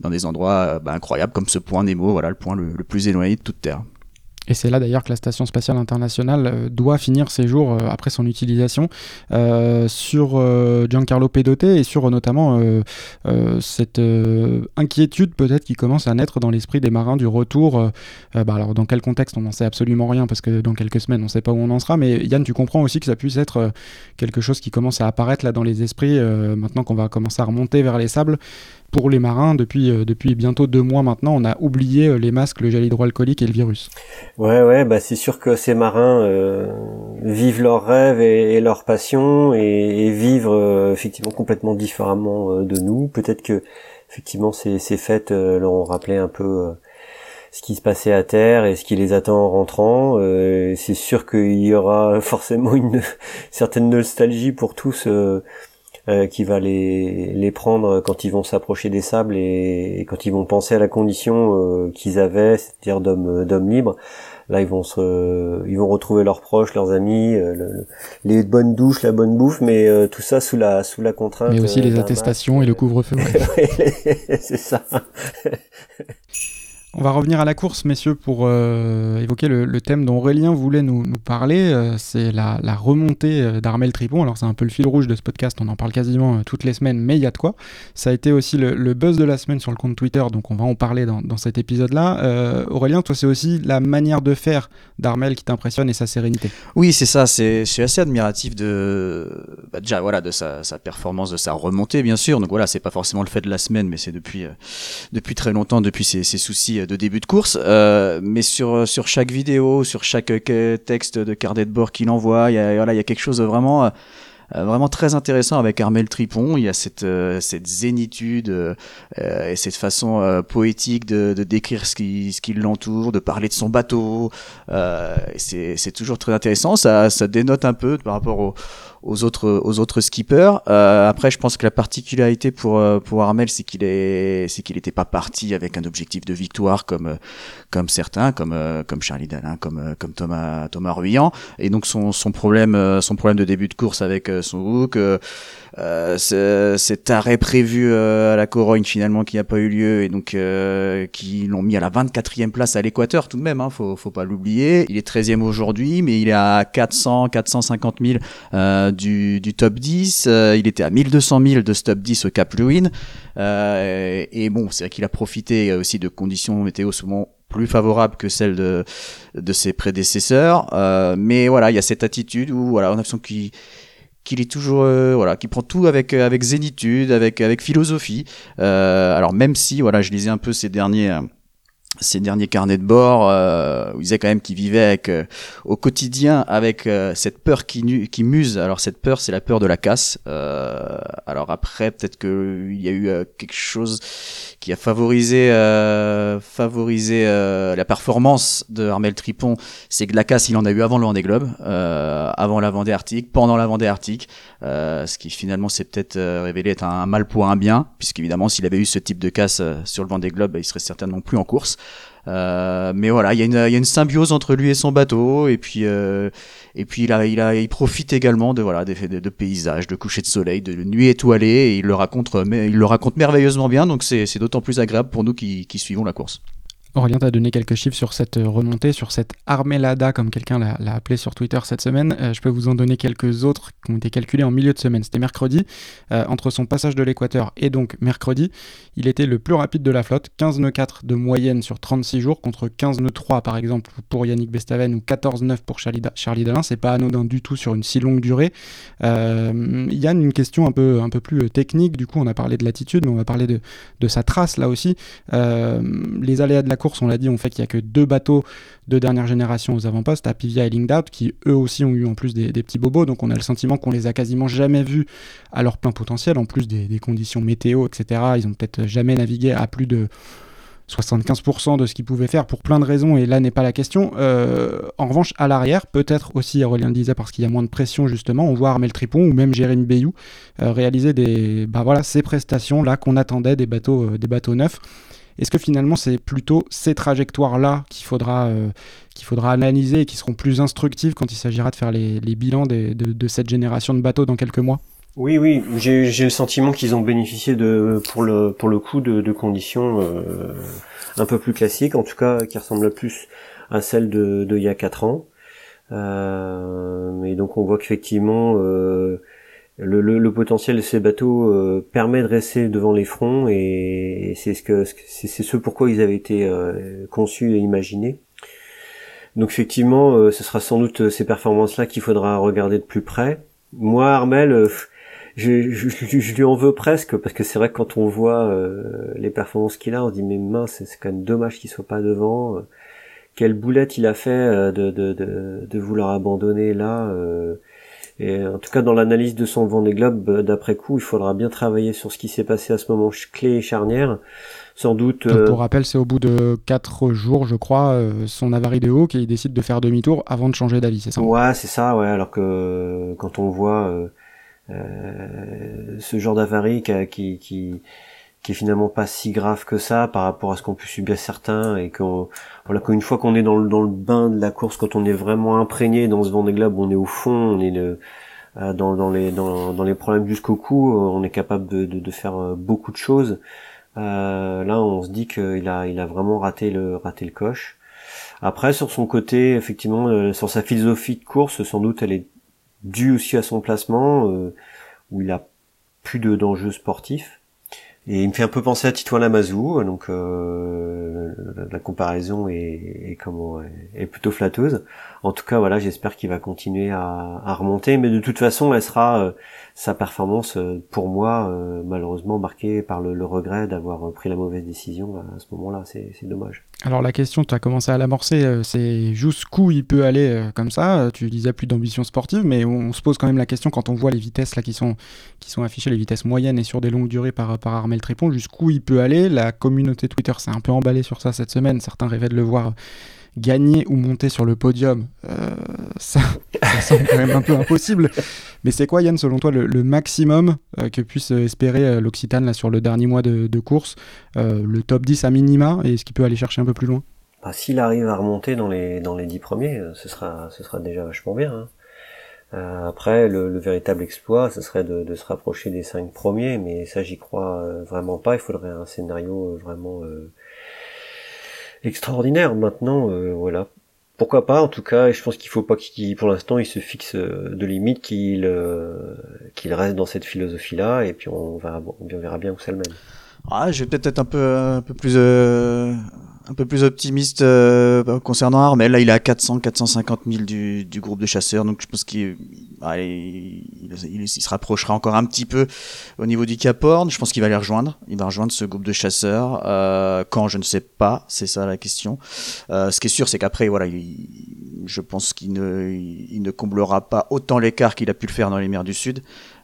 dans des endroits bah, incroyables comme ce point Nemo, voilà, le point le plus éloigné de toute Terre.
Et c'est là d'ailleurs que la Station spatiale internationale euh, doit finir ses jours euh, après son utilisation euh, sur Giancarlo Pedote et sur notamment cette inquiétude peut-être qui commence à naître dans l'esprit des marins du retour. Bah alors dans quel contexte on n'en sait absolument rien parce que dans quelques semaines on ne sait pas où on en sera. Mais Yann, tu comprends aussi que ça puisse être quelque chose qui commence à apparaître là dans les esprits maintenant qu'on va commencer à remonter vers les sables pour les marins, depuis, euh, depuis bientôt deux mois maintenant, on a oublié euh, les masques, le gel hydroalcoolique et le virus.
Ouais, ouais, bah c'est sûr que ces marins euh, vivent leurs rêves et, et leur passion et, vivent effectivement complètement différemment de nous. Peut-être que effectivement ces, ces fêtes leur ont rappelé un peu ce qui se passait à terre et ce qui les attend en rentrant. c'est sûr qu'il y aura [laughs] forcément une certaine nostalgie pour tous euh, qui va les, les prendre quand ils vont s'approcher des sables et, quand ils vont penser à la condition euh, qu'ils avaient, c'est-à-dire d'hommes d'hommes libres. Là, ils vont se, ils vont retrouver leurs proches, leurs amis, euh, les bonnes douches, la bonne bouffe, mais tout ça sous la sous la contrainte.
Mais aussi les attestations et le couvre-feu. [laughs] [laughs]
c'est ça. [laughs]
On va revenir à la course, messieurs, pour euh, évoquer le, thème dont Aurélien voulait nous, parler. Euh, c'est la, remontée euh, d'Armel Tripon. Alors, c'est un peu le fil rouge de ce podcast. On en parle quasiment toutes les semaines, mais il y a de quoi. Ça a été aussi le, buzz de la semaine sur le compte Twitter, donc on va en parler dans, cet épisode-là. Aurélien, toi, c'est aussi la manière de faire d'Armel qui t'impressionne et sa sérénité.
Oui, c'est ça. C'est, je suis assez admiratif de, bah, déjà, voilà, de sa, performance, de sa remontée, bien sûr. Donc voilà, c'est pas forcément le fait de la semaine, mais c'est depuis, depuis très longtemps, depuis ses, ses soucis de début de course, euh, mais sur sur chaque vidéo, sur chaque euh, texte de carnet de bord qu'il envoie, il y a voilà, il y a quelque chose de vraiment euh, vraiment très intéressant avec Armel Tripon. Il y a cette, cette zénitude et cette façon poétique de, de, décrire ce qui, ce qui l'entoure, de parler de son bateau. c'est toujours très intéressant. Ça, ça dénote un peu par rapport au, aux autres aux autres skippers. Euh, après, je pense que la particularité pour euh, pour Armel, c'est qu'il est c'est qu'il n'était pas parti avec un objectif de victoire comme comme certains, comme comme Charlie Dalin, comme comme Thomas Thomas Ruyant. Et donc son son problème son problème de début de course avec son hook. Euh, cet arrêt prévu euh, à la Corogne finalement qui n'a pas eu lieu et donc euh, qui l'ont mis à la 24e place à l'équateur tout de même, hein, faut, faut pas l'oublier. Il est 13e aujourd'hui, mais il est à 400, 450 000 du, du top 10. il était à 1200 000 de top 10 au Cap Lewin. et bon, c'est vrai qu'il a profité aussi de conditions météo souvent plus favorables que celles de, de ses prédécesseurs. mais voilà, il y a cette attitude où voilà, on a l'impression qu'il qu'il est toujours euh, voilà qui prend tout avec euh, avec zénitude avec avec philosophie euh, alors même si voilà je lisais un peu ces derniers ces derniers carnets de bord, euh, où il quand même qu'il vivait avec, euh, au quotidien avec euh, cette peur qui, qui muse. Alors cette peur, c'est la peur de la casse. Euh, alors après, peut-être qu'il y a eu quelque chose qui a favorisé, favorisé la performance de Armel Tripon. C'est que la casse, il en a eu avant le Vendée Globe, avant la Vendée Arctique, pendant la Vendée Arctique, ce qui finalement s'est peut-être révélé être un, mal pour un bien, puisqu'évidemment, s'il avait eu ce type de casse sur le Vendée Globe, il serait certainement plus en course. Euh, mais voilà, il y, a une, y a une symbiose entre lui et son bateau, et puis euh, et puis il il profite également de voilà des de, de paysages, de coucher de soleil, de nuit étoilée, et il le raconte, il le raconte merveilleusement bien. Donc c'est d'autant plus agréable pour nous qui suivons la course.
Aurélien t'a donné quelques chiffres sur cette euh, remontée, sur cette armelada, comme quelqu'un l'a appelé sur Twitter cette semaine. Euh, je peux vous en donner quelques autres qui ont été calculés en milieu de semaine. C'était mercredi. Euh, entre son passage de l'équateur et donc mercredi, il était le plus rapide de la flotte. 15 nœuds 4 de moyenne sur 36 jours contre 15 nœuds 3 par exemple pour Yannick Bestaven ou 14 9 pour Charlie, Charlie Dalin. C'est pas anodin du tout sur une si longue durée. Yann, une question un peu, un peu plus technique. Du coup, on a parlé de l'attitude, mais on va parler de, de sa trace là aussi. les aléas de la course, on l'a dit, on fait qu'il n'y a que deux bateaux de dernière génération aux avant-postes, Apivia et Lingdout, qui eux aussi ont eu en plus des, petits bobos, donc on a le sentiment qu'on les a quasiment jamais vus à leur plein potentiel, en plus des, conditions météo, etc. Ils ont peut-être jamais navigué à plus de 75% de ce qu'ils pouvaient faire pour plein de raisons, et là n'est pas la question. Euh, en revanche, à l'arrière, peut-être aussi, Aurélien le disait, parce qu'il y a moins de pression justement, on voit Armel Tripon ou même Jérémy Bayou euh, réaliser bah ces prestations là qu'on attendait des bateaux, euh, des bateaux neufs. Est-ce que finalement c'est plutôt ces trajectoires-là qu'il faudra, euh, faudra analyser et qui seront plus instructives quand il s'agira de faire les, bilans de, cette génération de bateaux dans quelques mois?
Oui, oui, j'ai le sentiment qu'ils ont bénéficié de, pour le pour le coup de, conditions euh, un peu plus classiques, en tout cas qui ressemblent plus à celle de, y a quatre ans. Euh, et donc on voit qu'effectivement le, le, le, potentiel de ces bateaux permet de rester devant les fronts et, c'est ce que c'est ce pourquoi ils avaient été conçus et imaginés. Donc effectivement, ce sera sans doute ces performances-là qu'il faudra regarder de plus près. Moi, Armel, je, je, lui en veux presque parce que c'est vrai que quand on voit euh, les performances qu'il a, on se dit mais mince, c'est quand même dommage qu'il soit pas devant. quelle boulette il a fait euh, de, de, de, de, vouloir abandonner là. Euh, et en tout cas, dans l'analyse de son Vendée Globe d'après coup, il faudra bien travailler sur ce qui s'est passé à ce moment clé et charnière. Sans doute.
pour rappel, c'est au bout de 4 jours, je crois, son avarie de haut qu'il décide de faire demi-tour avant de changer d'avis, c'est ça?
Ouais, c'est ça, ouais. Alors que quand on voit euh, ce genre d'avarie qui, qui, qui, qui est finalement pas si grave que ça par rapport à ce qu'ont pu subir certains et qu'on voilà qu'une fois qu'on est dans le, dans le bain de la course quand on est vraiment imprégné dans ce Vendée Globe on est au fond on est le, euh, dans, dans les dans, dans les problèmes jusqu'au cou on est capable de, de, de faire euh, beaucoup de choses euh, là on se dit qu'il a il a vraiment raté le raté le coche après sur son côté effectivement sur sa philosophie de course sans doute elle est dû aussi à son placement euh, où il a plus de d'enjeux sportifs. Et il me fait un peu penser à Tito Lamazou, donc euh, la comparaison est, est, comment est plutôt flatteuse. En tout cas, voilà, j'espère qu'il va continuer à, à, remonter, mais de toute façon, elle sera euh, sa performance pour moi malheureusement marquée par le, le regret d'avoir pris la mauvaise décision à ce moment-là. C'est dommage.
Alors la question, tu as commencé à l'amorcer, euh, c'est jusqu'où il peut aller euh, comme ça? Tu disais plus d'ambition sportive, mais on, se pose quand même la question quand on voit les vitesses là qui sont, qui sont affichées, les vitesses moyennes et sur des longues durées par, par Armel Trépon, jusqu'où il peut aller. La communauté Twitter s'est un peu emballée sur ça cette semaine. Certains rêvaient de le voir gagner ou monter sur le podium, euh, ça, ça, [laughs] semble quand même un peu impossible. Mais c'est quoi, Yann, selon toi, le, maximum euh, que puisse espérer euh, l'Occitane sur le dernier mois de, course Le top 10 à minima Et est-ce qu'il peut aller chercher un peu plus loin?
Bah, S'il arrive à remonter dans les, dans les 10 premiers, ce sera, ce sera déjà vachement bien. Hein. Après, le, véritable exploit, ce serait de, de, se rapprocher des 5 premiers, mais ça, j'y crois vraiment pas. Il faudrait un scénario vraiment extraordinaire. Maintenant, euh, voilà. Pourquoi pas, en tout cas, je pense qu'il faut pas qu'il, pour l'instant, il se fixe euh, de limite, qu'il euh, qu'il reste dans cette philosophie-là, et puis on va, on verra bien où ça le mène.
Ah, je vais peut-être être un peu, un peu plus, un peu plus optimiste concernant Armel. Là, il est à 400, 450 000 du, du groupe de chasseurs, donc je pense qu'il il, se rapprochera encore un petit peu au niveau du Cap Horn. Je pense qu'il va les rejoindre. Il va rejoindre ce groupe de chasseurs. Euh, quand, je ne sais pas. C'est ça la question. Euh, ce qui est sûr, c'est qu'après, voilà, je pense qu'il ne, il ne comblera pas autant l'écart qu'il a pu le faire dans les mers du Sud.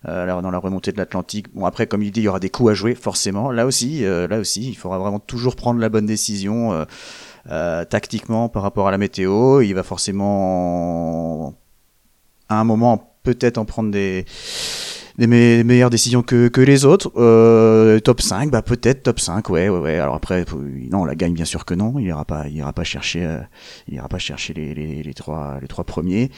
Euh, dans la remontée de l'Atlantique. Bon après, comme il dit, il y aura des coups à jouer forcément. Là aussi, euh, là aussi, il faudra vraiment toujours prendre la bonne décision euh, euh, tactiquement par rapport à la météo. Il va forcément à un moment peut-être en prendre des, des meilleures décisions que, que les autres. Euh, top 5, bah peut-être top 5, ouais, ouais, ouais. Alors après, non, la gagne bien sûr que non. Il ira pas, il ira pas chercher, euh, il ira pas chercher les, les, les trois, les trois premiers.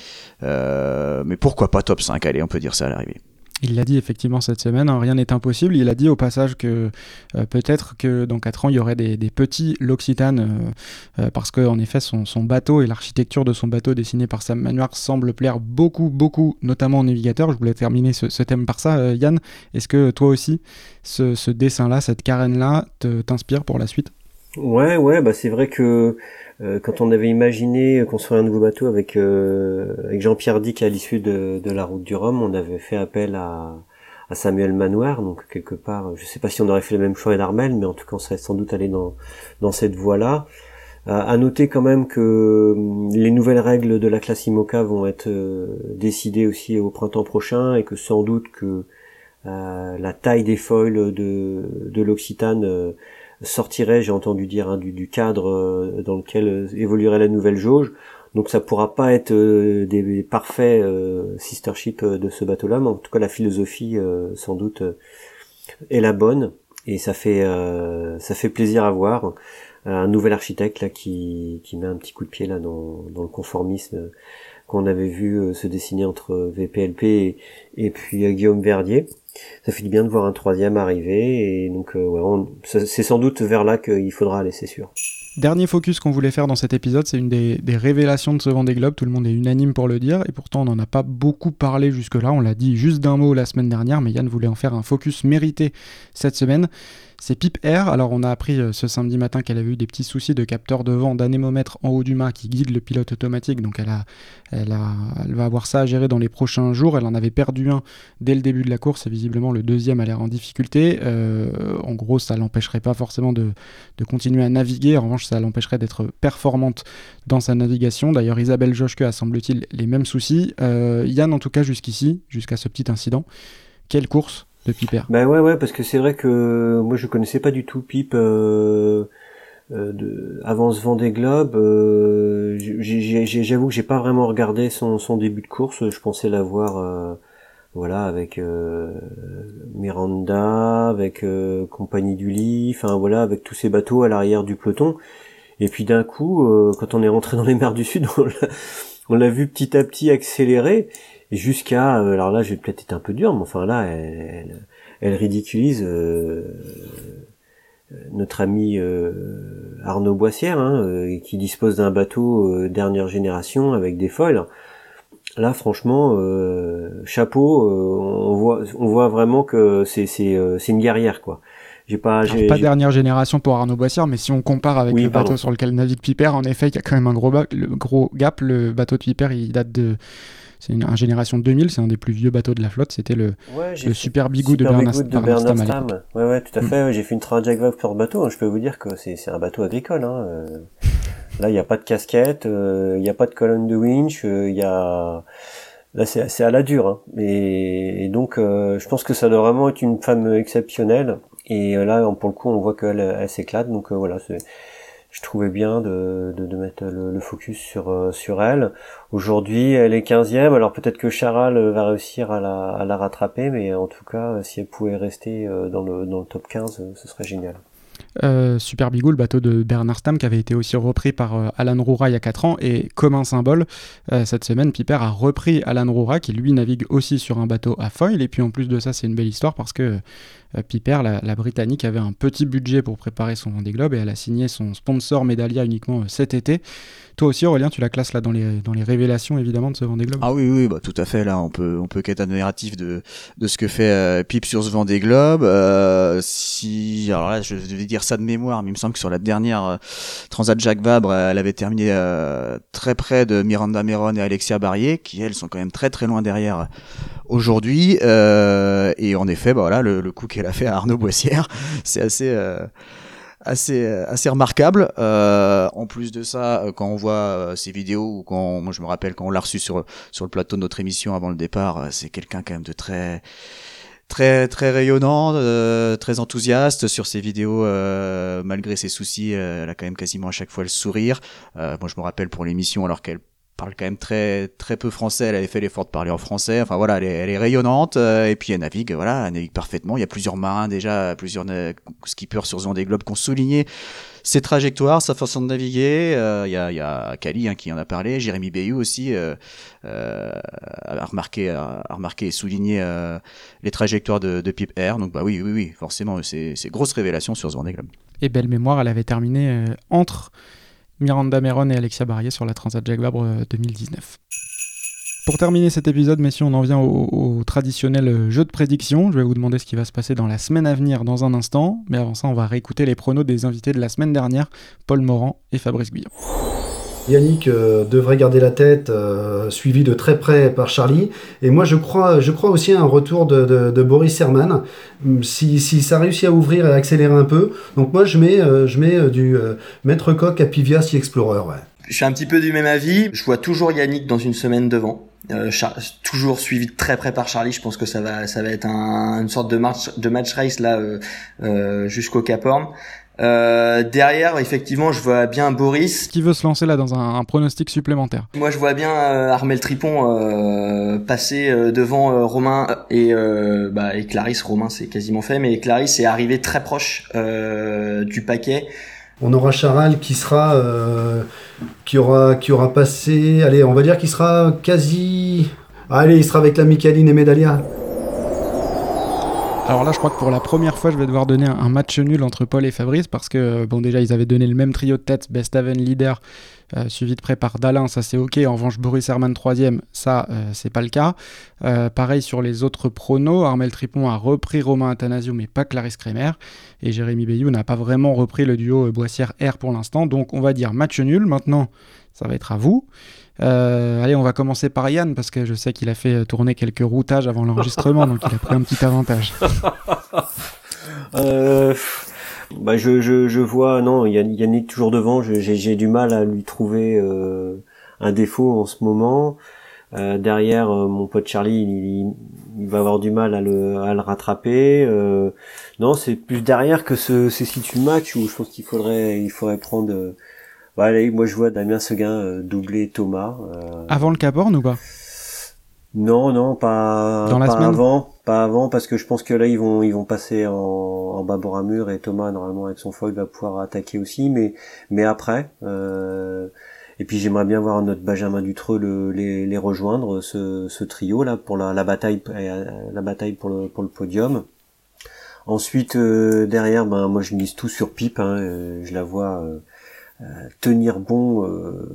Euh, mais pourquoi pas top 5 Allez, on peut dire ça à l'arrivée.
Il l'a dit effectivement cette semaine, hein, rien n'est impossible. Il a dit au passage que euh, peut-être que dans 4 ans, il y aurait des, petits L'Occitane, euh, euh, parce qu'en effet, son, bateau et l'architecture de son bateau dessiné par Sam Manoir semble plaire beaucoup, beaucoup, notamment aux navigateurs. Je voulais terminer ce, thème par ça, Yann. Est-ce que toi aussi, ce, dessin-là, cette carène-là, t'inspire pour la suite?
Ouais, ouais, bah c'est vrai que euh, quand on avait imaginé construire un nouveau bateau avec, euh, avec Jean-Pierre Dick à l'issue de, de, la route du Rhum, on avait fait appel à, à Samuel Manoir, donc quelque part, je sais pas si on aurait fait le même choix d'Armel, mais en tout cas on serait sans doute allé dans, dans cette voie-là. Euh, à noter quand même que hum, les nouvelles règles de la classe IMOCA vont être décidées aussi au printemps prochain et que sans doute que la taille des foils de, de l'Occitane sortirait, j'ai entendu dire, hein, du, cadre euh, dans lequel euh, évoluerait la nouvelle jauge. Donc ça pourra pas être euh, des, parfaits sister ships de ce bateau-là, mais en tout cas la philosophie sans doute est la bonne et ça fait ça fait plaisir à voir un nouvel architecte là qui, qui met un petit coup de pied là dans, dans le conformisme qu'on avait vu se dessiner entre VPLP et, puis Guillaume Verdier ça fait du bien de voir un troisième arriver et donc euh, c'est sans doute vers là qu'il faudra aller, c'est sûr.
Dernier focus qu'on voulait faire dans cet épisode, c'est une des, révélations de ce Vendée Globe. Tout le monde est unanime pour le dire, et pourtant on n'en a pas beaucoup parlé jusque-là. On l'a dit juste d'un mot la semaine dernière, mais Yann voulait en faire un focus mérité cette semaine c'est Pip Air. Alors on a appris euh, ce samedi matin qu'elle avait eu des petits soucis de capteur de vent d'anémomètre en haut du mât qui guide le pilote automatique. Donc elle va avoir ça à gérer dans les prochains jours. Elle en avait perdu un dès le début de la course et visiblement le deuxième a l'air en difficulté. Euh, en gros ça l'empêcherait pas forcément de, continuer à naviguer. En revanche ça l'empêcherait d'être performante dans sa navigation. D'ailleurs Isabelle Joschke a semble-t-il les mêmes soucis. Euh, Yann en tout cas jusqu'ici, jusqu'à ce petit incident. Quelle course de.
Ben ouais ouais parce que c'est vrai que moi je connaissais pas du tout Pipe euh, euh, de, avant ce Vendée Globe. Euh, J'avoue que j'ai pas vraiment regardé son, son début de course. Je pensais l'avoir euh, voilà avec euh, Miranda, avec euh, Compagnie du Lit, enfin voilà avec tous ces bateaux à l'arrière du peloton. Et puis d'un coup, quand on est rentré dans les mers du Sud, [laughs] on l'a vu petit à petit accélérer jusqu'à euh, alors là j'ai peut-être été un peu dur mais enfin là elle, elle, ridiculise euh, notre ami euh, Arnaud Boissière hein, qui dispose d'un bateau dernière génération avec des foils. Là franchement chapeau on voit on voit vraiment que c'est une guerrière quoi.
J'ai pas j'ai, pas dernière génération pour Arnaud Boissière mais si on compare avec le bateau sur lequel navigue Piper en effet il y a quand même un gros le gros gap. Le bateau de Piper il date de c'est une, génération 2000, c'est un des plus vieux bateaux de la flotte. C'était le, le Super Bigou de Bernard,
Stam. Ouais, ouais, tout à mm. fait. j'ai fait une Jack Vague pour bateau. Je peux vous dire que c'est un bateau agricole. Hein. Euh. Là, il n'y a pas de casquette, euh, il n'y a pas de colonne de winch, euh, il y a là c'est à la dure. Hein. Et, donc, je pense que ça doit vraiment être une femme exceptionnelle. Et là, pour le coup, on voit qu'elle elle, s'éclate. Donc voilà, c'est je trouvais bien de, mettre le, focus sur, euh, sur elle. Aujourd'hui, elle est 15e, alors peut-être que Charal va réussir à la, rattraper, mais en tout cas, si elle pouvait rester euh, dans le, dans le top 15, ce serait génial.
Euh, Super Bigou, le bateau de Bernard Stam, qui avait été aussi repris par euh, Alan Roura il y a 4 ans. Et comme un symbole, euh, cette semaine, Piper a repris Alan Roura, qui lui navigue aussi sur un bateau à foil. Et puis en plus de ça, c'est une belle histoire parce que Piper, la, Britannique, avait un petit budget pour préparer son Vendée Globe et elle a signé son sponsor Medalia uniquement cet été. Toi aussi, Aurélien, tu la classes là dans les, dans les révélations évidemment de ce Vendée Globe?
Ah oui, oui, bah, tout à fait. Là, on peut, on peut qu'être admiratif de, de ce que fait Pip sur ce Vendée Globe. si, alors là, je vais dire ça de mémoire, mais il me semble que sur la dernière euh, Transat Jacques Vabre, elle avait terminé euh, très près de Miranda Meron et Alexia Barrier, qui elles sont quand même très très loin derrière euh, aujourd'hui. et en effet, bah, voilà, le, coup qu'elle a fait à Arnaud Boissière, [laughs] c'est assez assez assez remarquable. en plus de ça, quand on voit ces vidéos ou quand moi je me rappelle quand on l'a reçu sur sur le plateau de notre émission avant le départ, c'est quelqu'un quand même de très très très rayonnant, euh, très enthousiaste sur ses vidéos euh, malgré ses soucis. Euh, elle a quand même quasiment à chaque fois le sourire. moi, je me rappelle pour l'émission, alors qu'elle parle quand même très très peu français. Elle avait fait l'effort de parler en français. Enfin voilà, elle est, rayonnante et puis elle navigue. Voilà, elle navigue parfaitement. Il y a plusieurs marins déjà, plusieurs skippers sur Zone des Globes qui ont souligné ses trajectoires, sa façon de naviguer. Il euh, y, a, y Kali hein, qui en a parlé, Jérémy Bayou aussi euh, euh, a remarqué, a, remarqué et souligné les trajectoires de, de Pip Air. Donc bah oui, oui, oui, forcément, c'est grosse révélation sur Vendée Globe.
Et belle mémoire, elle avait terminé entre Miranda Meron et Alexia Barrier sur la Transat Jacques Vabre 2019. Pour terminer cet épisode, messieurs, on en vient au, traditionnel jeu de prédiction. Je vais vous demander ce qui va se passer dans la semaine à venir dans un instant. Mais avant ça, on va réécouter les pronos des invités de la semaine dernière, Paul Morand et Fabrice Guillon.
Yannick euh, devrait garder la tête, euh, suivi de très près par Charlie. Et moi, je crois, je crois aussi à un retour de, Boris Herman, si, ça réussit à ouvrir et à accélérer un peu. Donc moi, je mets, euh, je mets du Maître Coq à Pivia Sea Explorer. Ouais.
Je suis un petit peu du même avis. Je vois toujours Yannick dans une semaine devant. Euh, toujours suivi de très près par Charlie. Je pense que ça va, ça va être un, une sorte de match, de match race là euh, euh, jusqu'au Cap Horn. Euh, derrière, effectivement, je vois bien Boris.
Qui veut se lancer là dans un, un pronostic supplémentaire?
Moi, je vois bien euh, Armel Tripon euh, passer devant Romain et, bah, et Clarisse. Romain, c'est quasiment fait, mais Clarisse est arrivé très proche du paquet.
On aura Charal qui sera, euh, qui aura, qui aura passé, allez, on va dire qu'il sera quasi, allez, il sera avec la Michaeline et Medalia.
Alors là, je crois que pour la première fois, je vais devoir donner un, match nul entre Paul et Fabrice parce que, bon, déjà, ils avaient donné le même trio de tête, Bestaven leader, euh, suivi de près par Dalin, ça c'est ok. En revanche, Boris Herman troisième, ça euh, c'est pas le cas. Euh, pareil sur les autres pronos, Armel Tripon a repris Romain Athanasio, mais pas Clarisse Kremer. Et Jérémy Bayou n'a pas vraiment repris le duo Boissière-R pour l'instant. Donc on va dire match nul. Maintenant, ça va être à vous. Allez, on va commencer par Yann parce que je sais qu'il a fait tourner quelques routages avant l'enregistrement, donc il a pris un petit avantage. [laughs]
euh, bah je, je, je vois, non, Yannick toujours devant, j'ai du mal à lui trouver euh, un défaut en ce moment. Euh, derrière, euh, mon pote Charlie, il, il, va avoir du mal à le, à le rattraper. Euh, non, c'est plus derrière que ce, ce situ match où je pense qu'il faudrait, il faudrait prendre. Bah, allez, moi je vois Damien Seguin doubler Thomas.
Avant le Caborn ou pas?
Non, non, pas,
Dans la
pas
semaine?
avant, pas avant, parce que je pense que là ils vont, ils vont passer en, en bas bord à mur et Thomas normalement avec son foil va pouvoir attaquer aussi, mais, mais après. Euh, et puis j'aimerais bien voir notre Benjamin Dutreux le, les, les rejoindre, ce, ce trio là pour la, la bataille, euh, la bataille pour le, pour le podium. Ensuite euh, derrière, ben moi je mise tout sur Pipe, hein, euh, je la vois. Euh, tenir bon, euh,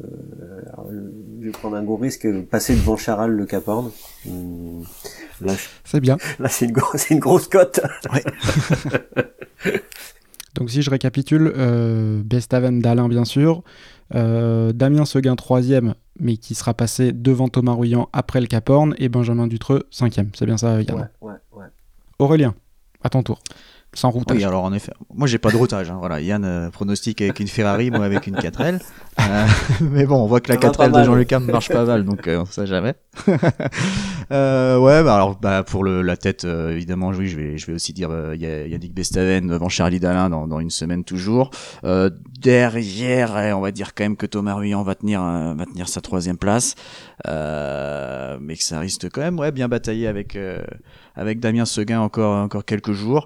je vais prendre un gros risque, passer devant Charal le Cap Horn.
Hum, c'est bien. [laughs]
Là, c'est une, une, grosse cote. [laughs]
Donc si je récapitule, euh, Bestaven d'Alain bien sûr, euh, Damien Seguin troisième, mais qui sera passé devant Thomas Rouillant après le Cap Horn, et Benjamin Dutreux cinquième. C'est bien ça, Yann?
Ouais, ouais,
Aurélien, à ton tour sans routage.
Oui, alors en effet, moi j'ai pas de routage. Hein. Voilà, Yann euh, pronostique avec une Ferrari, moi avec une 4L. [laughs] Euh, mais bon, on voit que la 4L de Jean-Luc marche pas mal, donc euh, on sait jamais. [laughs] euh, ouais, bah alors bah pour le, la tête, euh, évidemment, oui, je vais je vais aussi dire il y a Yannick Bestaven devant Charlie Dalin dans, dans une semaine toujours. derrière, on va dire quand même que Thomas Ruyant va tenir va tenir sa troisième place, mais que ça risque quand même ouais bien batailler avec avec Damien Seguin encore encore quelques jours.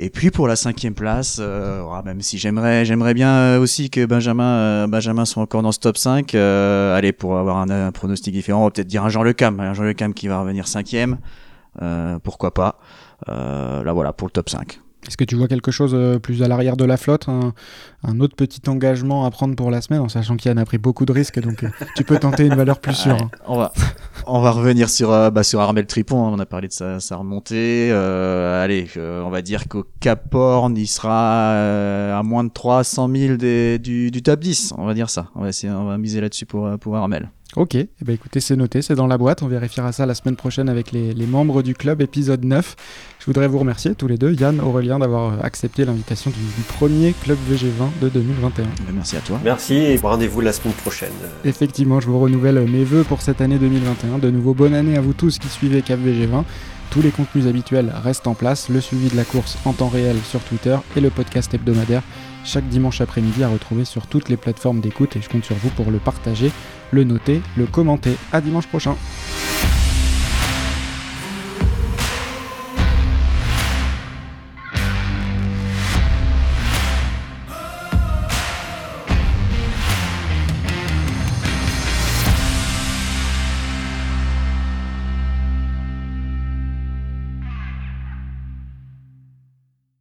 Et puis pour la cinquième place, euh, même si j'aimerais, j'aimerais bien euh, aussi que Benjamin, euh, Benjamin soit encore dans ce top 5. Euh, allez, pour avoir un, pronostic différent, on va peut-être dire un Jean Le Cam, un Jean Le Cam qui va revenir cinquième. pourquoi pas Là voilà pour le top 5.
Est-ce que tu vois quelque chose euh, plus à l'arrière de la flotte, un, autre petit engagement à prendre pour la semaine, en sachant qu'Yann a pris beaucoup de risques, donc euh, tu peux tenter une valeur plus sûre. Hein.
on, va, [laughs] on va revenir sur, euh, bah, sur Armel Tripon, hein. on a parlé de sa, sa remontée. allez, on va dire qu'au Cap Horn, il sera à moins de 300 000 des, du, du top 10, on va dire ça. On va, essayer, on va miser là-dessus pour, pour Armel.
Ok, eh ben écoutez, c'est noté, c'est dans la boîte. On vérifiera ça la semaine prochaine avec les, membres du club, épisode 9. Je voudrais vous remercier tous les deux, Yann, Aurélien, d'avoir euh, accepté l'invitation du, premier club VG20 de 2021.
Ben, merci à toi.
Merci et rendez-vous la semaine prochaine.
Effectivement, je vous renouvelle mes voeux pour cette année 2021. De nouveau, bonne année à vous tous qui suivez Cap VG20. Tous les contenus habituels restent en place, le suivi de la course en temps réel sur Twitter et le podcast hebdomadaire chaque dimanche après-midi à retrouver sur toutes les plateformes d'écoute et je compte sur vous pour le partager, le noter, le commenter. À dimanche prochain.